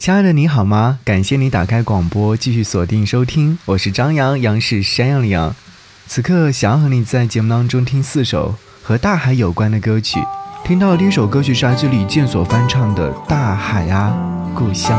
亲爱的，你好吗？感谢你打开广播，继续锁定收听，我是张扬，杨是山羊的羊。此刻想要和你在节目当中听四首和大海有关的歌曲。听到第一首歌曲是来自李健所翻唱的《大海啊，故乡》。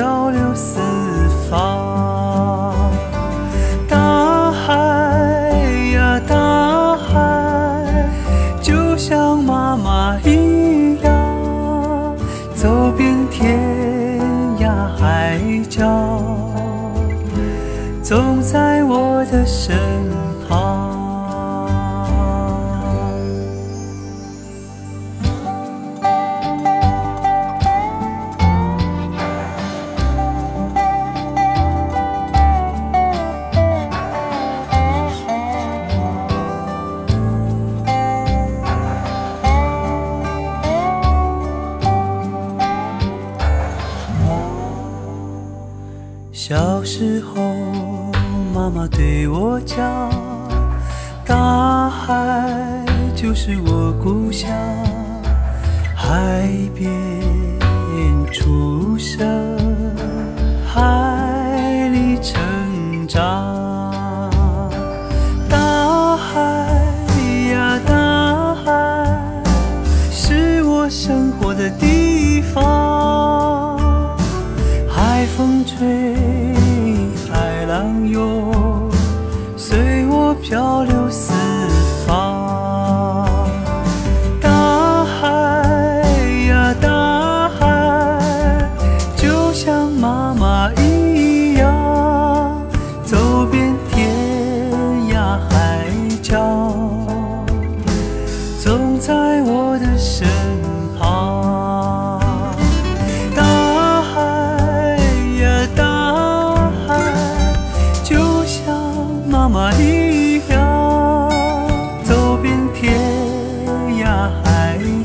漂流四方，小时候，妈妈对我讲，大海就是我故乡，海边出生，随我漂流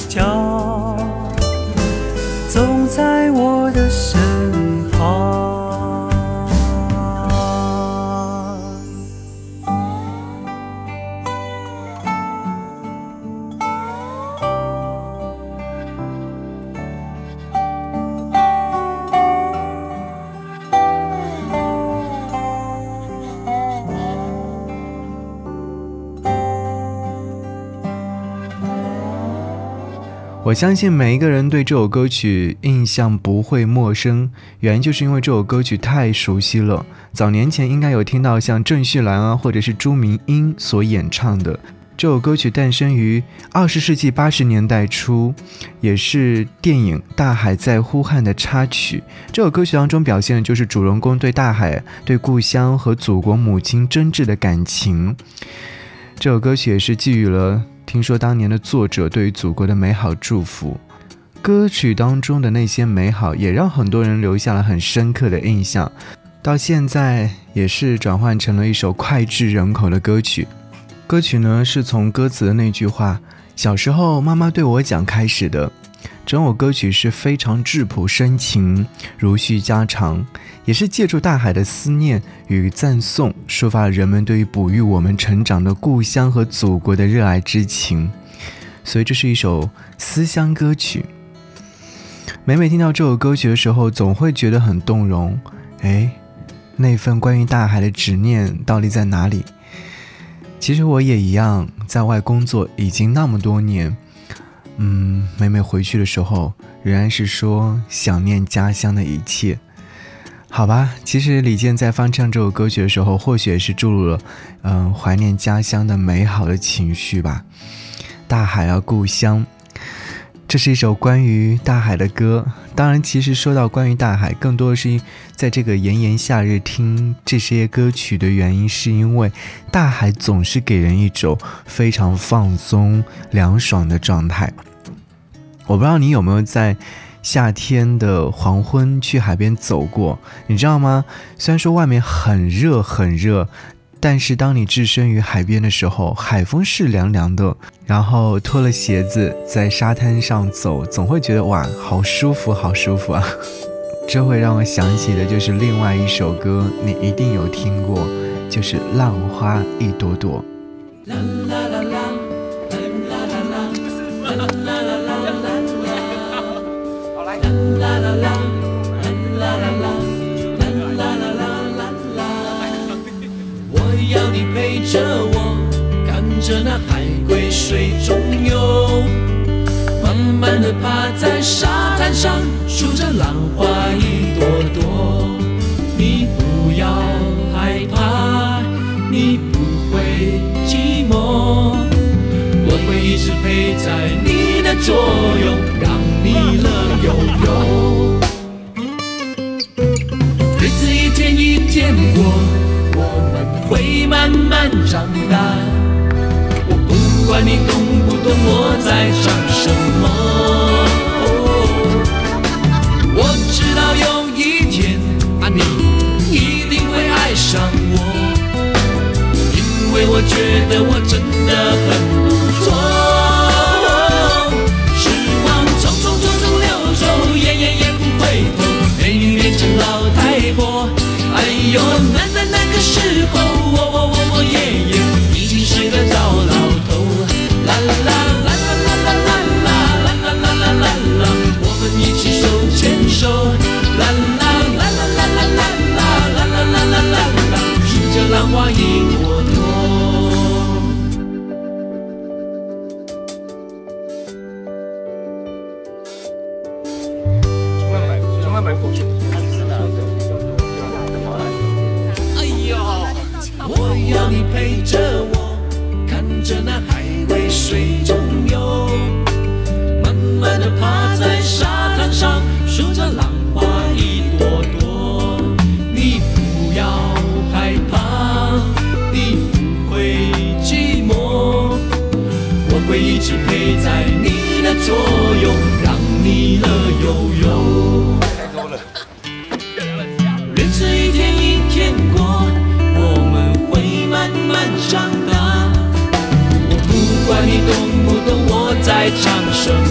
家。我相信每一个人对这首歌曲印象不会陌生，原因就是因为这首歌曲太熟悉了。早年前应该有听到像郑绪岚啊，或者是朱明英所演唱的这首歌曲，诞生于二十世纪八十年代初，也是电影《大海在呼唤》的插曲。这首歌曲当中表现的就是主人公对大海、对故乡和祖国母亲真挚的感情。这首歌曲也是寄予了。听说当年的作者对于祖国的美好祝福，歌曲当中的那些美好也让很多人留下了很深刻的印象，到现在也是转换成了一首脍炙人口的歌曲。歌曲呢是从歌词的那句话“小时候妈妈对我讲”开始的。整首歌曲是非常质朴深情，如叙家常，也是借助大海的思念与赞颂，抒发了人们对于哺育我们成长的故乡和祖国的热爱之情。所以这是一首思乡歌曲。每每听到这首歌曲的时候，总会觉得很动容。哎，那份关于大海的执念到底在哪里？其实我也一样，在外工作已经那么多年。嗯，每每回去的时候，仍然是说想念家乡的一切。好吧，其实李健在翻唱这首歌曲的时候，或许也是注入了嗯怀念家乡的美好的情绪吧。大海啊，故乡。这是一首关于大海的歌。当然，其实说到关于大海，更多的是在这个炎炎夏日听这些歌曲的原因，是因为大海总是给人一种非常放松、凉爽的状态。我不知道你有没有在夏天的黄昏去海边走过，你知道吗？虽然说外面很热很热。但是当你置身于海边的时候，海风是凉凉的，然后脱了鞋子在沙滩上走，总会觉得哇，好舒服，好舒服啊！这会让我想起的就是另外一首歌，你一定有听过，就是《浪花一朵朵》。趴在沙滩上，数着浪花一朵朵。你不要害怕，你不会寂寞，我会一直陪在你的左右，让你乐悠悠。日子一天一天过。我们会慢慢长大，管你懂不懂我在唱什么。我知道有一天啊，你一定会爱上我，因为我觉得我真的很买过去，哎呀，我要你陪着我，看着那海龟水中游，慢慢的趴在沙滩上，数着浪花一朵朵，你不要害怕，你不会寂寞，我会一直陪在你的左右。这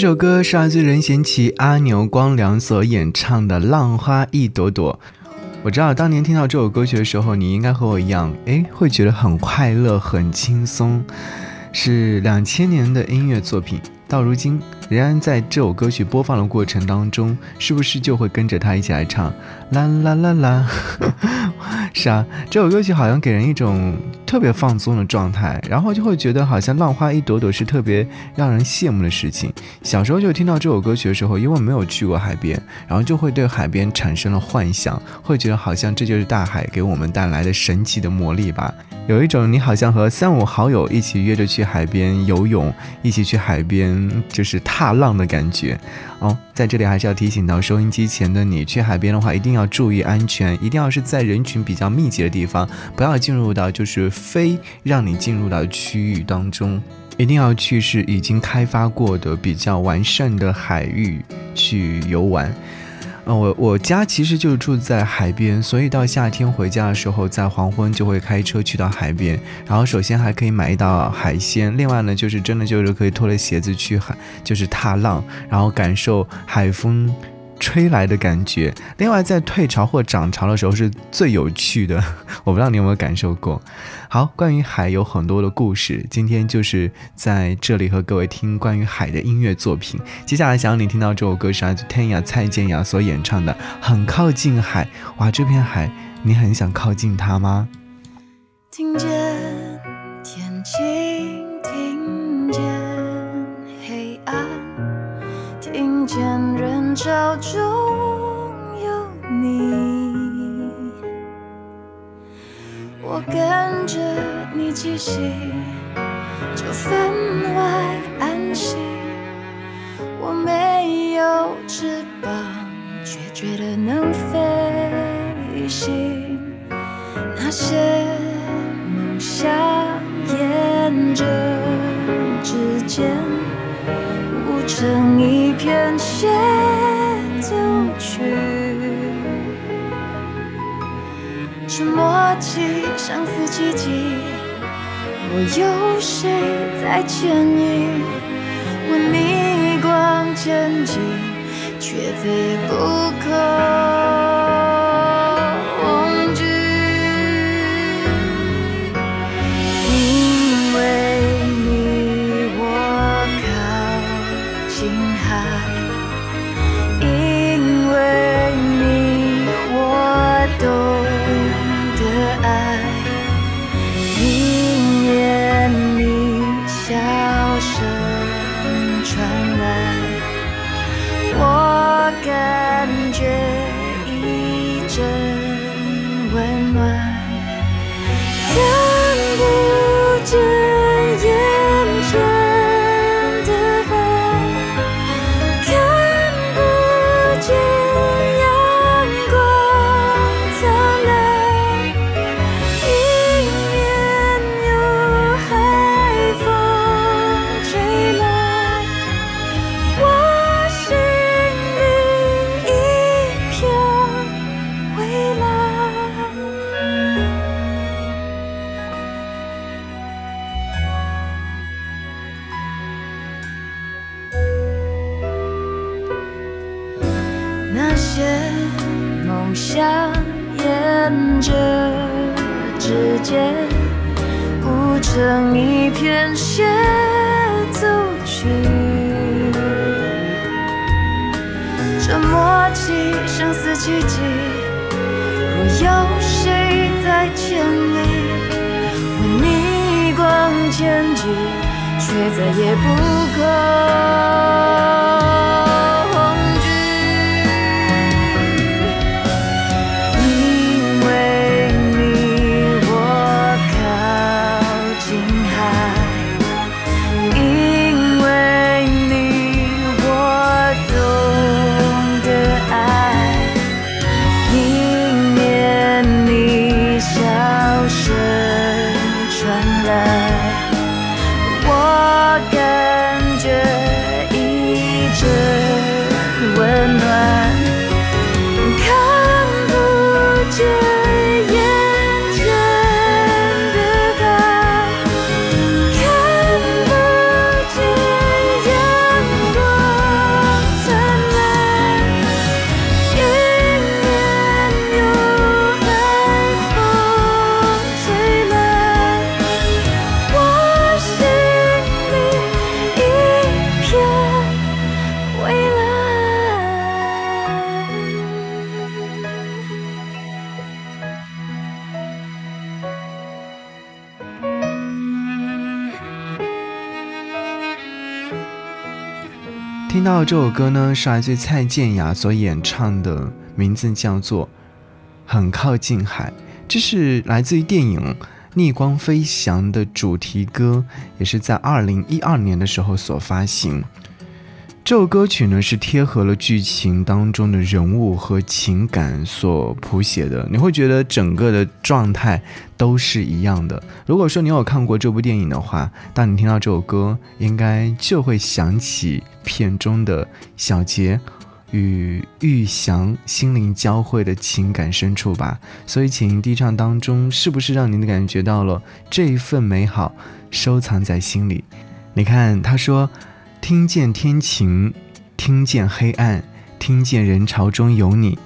这首歌是来自任贤齐、阿牛、光良所演唱的《浪花一朵朵》。我知道当年听到这首歌曲的时候，你应该和我一样，诶，会觉得很快乐、很轻松。是两千年的音乐作品，到如今仍然在这首歌曲播放的过程当中，是不是就会跟着他一起来唱？啦啦啦啦！是啊，这首歌曲好像给人一种特别放松的状态，然后就会觉得好像浪花一朵朵是特别让人羡慕的事情。小时候就听到这首歌曲的时候，因为没有去过海边，然后就会对海边产生了幻想，会觉得好像这就是大海给我们带来的神奇的魔力吧。有一种你好像和三五好友一起约着去海边游泳，一起去海边就是踏浪的感觉。哦，在这里还是要提醒到收音机前的你，去海边的话一定要注意安全，一定要是在人群比较比较密集的地方，不要进入到就是非让你进入到区域当中。一定要去是已经开发过的比较完善的海域去游玩。呃，我我家其实就住在海边，所以到夏天回家的时候，在黄昏就会开车去到海边。然后首先还可以买一道海鲜，另外呢就是真的就是可以脱了鞋子去海，就是踏浪，然后感受海风。吹来的感觉，另外在退潮或涨潮的时候是最有趣的，我不知道你有没有感受过。好，关于海有很多的故事，今天就是在这里和各位听关于海的音乐作品。接下来想让你听到这首歌是来自 Tanya 蔡健雅所演唱的《很靠近海》。哇，这片海，你很想靠近它吗？听见少中有你，我跟着你气息，就分外安心。我没有翅膀，却觉得能飞行。那些梦想沿着指尖，舞成一片起相思寂寂，我有谁在牵引？我逆光前进，却非不可。些梦想沿着指尖，谱成一片协奏曲。这默契像似奇迹，若有谁在牵引，我逆光前进，却再也不够这首歌呢，是来自蔡健雅所演唱的，名字叫做《很靠近海》，这是来自于电影《逆光飞翔》的主题歌，也是在二零一二年的时候所发行。这首歌曲呢是贴合了剧情当中的人物和情感所谱写的，你会觉得整个的状态都是一样的。如果说你有看过这部电影的话，当你听到这首歌，应该就会想起片中的小杰与玉祥心灵交汇的情感深处吧。所以，请低唱当中是不是让您感觉到了这一份美好，收藏在心里？你看，他说。听见天晴，听见黑暗，听见人潮中有你，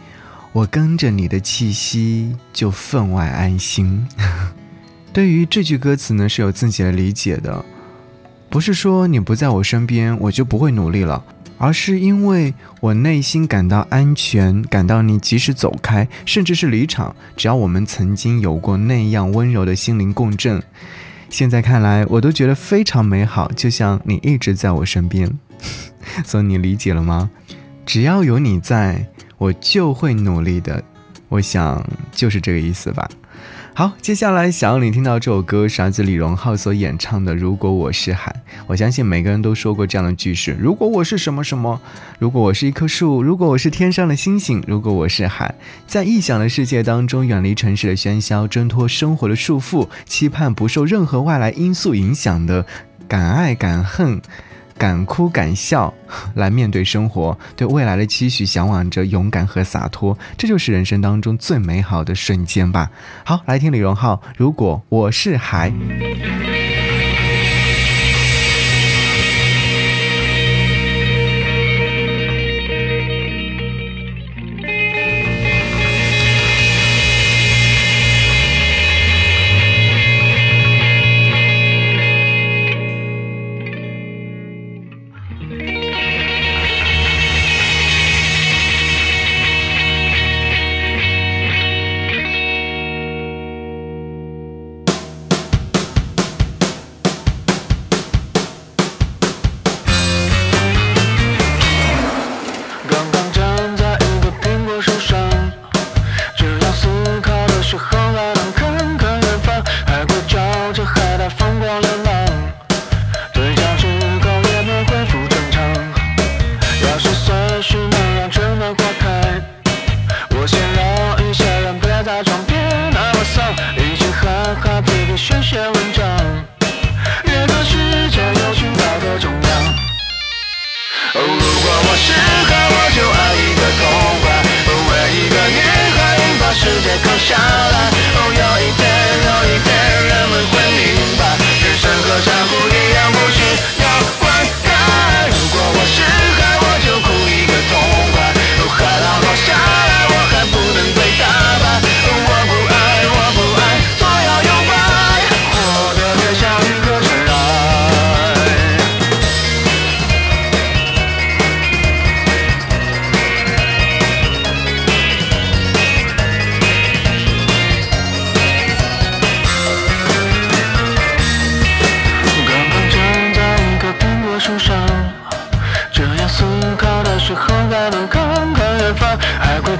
我跟着你的气息就分外安心。对于这句歌词呢，是有自己的理解的，不是说你不在我身边，我就不会努力了，而是因为我内心感到安全，感到你即使走开，甚至是离场，只要我们曾经有过那样温柔的心灵共振。现在看来，我都觉得非常美好，就像你一直在我身边，所以你理解了吗？只要有你在，我就会努力的。我想就是这个意思吧。好，接下来想要你听到这首歌是来自李荣浩所演唱的《如果我是海》。我相信每个人都说过这样的句式：如果我是什么什么，如果我是一棵树，如果我是天上的星星，如果我是海，在异想的世界当中，远离城市的喧嚣，挣脱生活的束缚，期盼不受任何外来因素影响的敢爱敢恨。敢哭敢笑 来面对生活，对未来的期许，向往着勇敢和洒脱，这就是人生当中最美好的瞬间吧。好，来听李荣浩，如果我是海。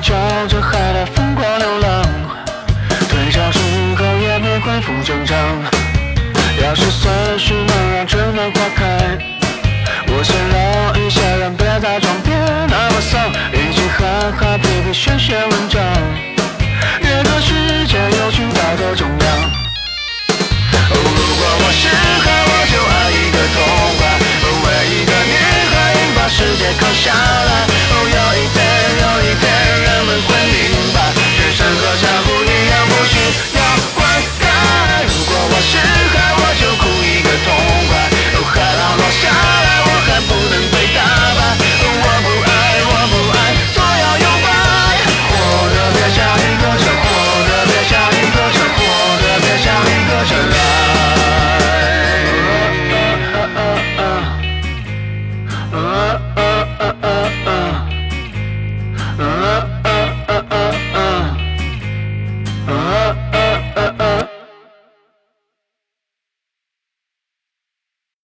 朝着海在疯狂流浪，退潮之后也没恢复正常。要是随时能让春暖花开，我想让一些人别再装，别那么丧，一起哈哈，比比，学学文章。